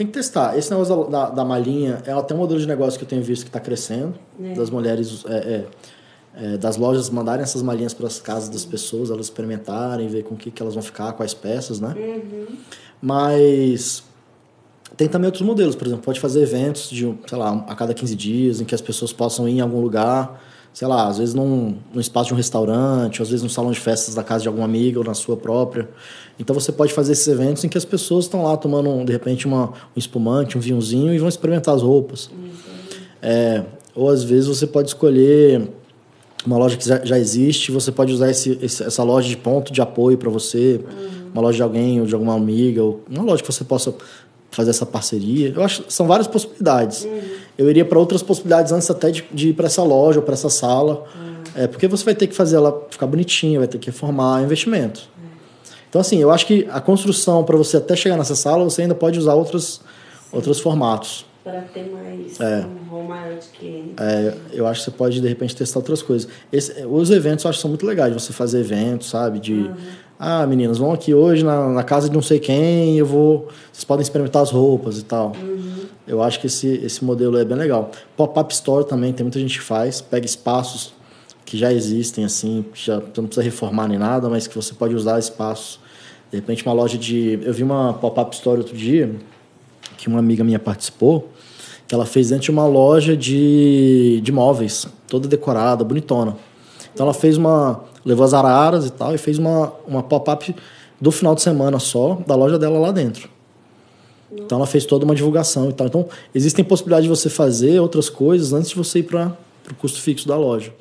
Tem que testar. Esse negócio da, da, da malinha é até um modelo de negócio que eu tenho visto que está crescendo. É. Das mulheres, é, é, é, das lojas mandarem essas malinhas para as casas das pessoas, elas experimentarem, ver com o que, que elas vão ficar, quais peças, né? Uhum. Mas tem também outros modelos, por exemplo, pode fazer eventos de, sei lá, a cada 15 dias, em que as pessoas possam ir em algum lugar, sei lá, às vezes num, num espaço de um restaurante, às vezes num salão de festas da casa de alguma amiga ou na sua própria. Então você pode fazer esses eventos em que as pessoas estão lá tomando, de repente, uma, um espumante, um vinhozinho e vão experimentar as roupas. É, ou às vezes você pode escolher uma loja que já, existe, você pode usar esse, essa loja de ponto de apoio para você, uma loja de alguém ou de alguma amiga, ou uma loja que você possa fazer essa parceria. Eu acho são várias possibilidades. Eu iria para outras possibilidades antes até de, de ir para essa loja ou para essa sala, é, porque você vai ter que fazer ela ficar bonitinha, vai ter que reformar é investimento. Então, assim, eu acho que a construção, para você até chegar nessa sala, você ainda pode usar outros, outros formatos. Para ter mais É. um rol maior de cliente. É, eu acho que você pode, de repente, testar outras coisas. Esse- os eventos eu acho que são muito legais, você fazer eventos, sabe? De, ah, meninas, vão aqui hoje na, na casa de não sei quem, eu vou... Vocês podem experimentar as roupas e tal. Eu acho que esse, esse modelo é bem legal. Pop-up store também, tem muita gente que faz. Pega espaços que já existem, assim, já, você não precisa reformar nem nada, mas que você pode usar espaços. De repente, uma loja de... Eu vi uma pop-up store outro dia, que uma amiga minha participou, que ela fez dentro de uma loja de, de móveis, toda decorada, bonitona. Então ela fez uma. levou as araras e tal, e fez uma, uma pop-up do final de semana só, da loja dela lá dentro. Então ela fez toda uma divulgação e tal. Então existem possibilidades de você fazer outras coisas antes de você ir para o custo fixo da loja.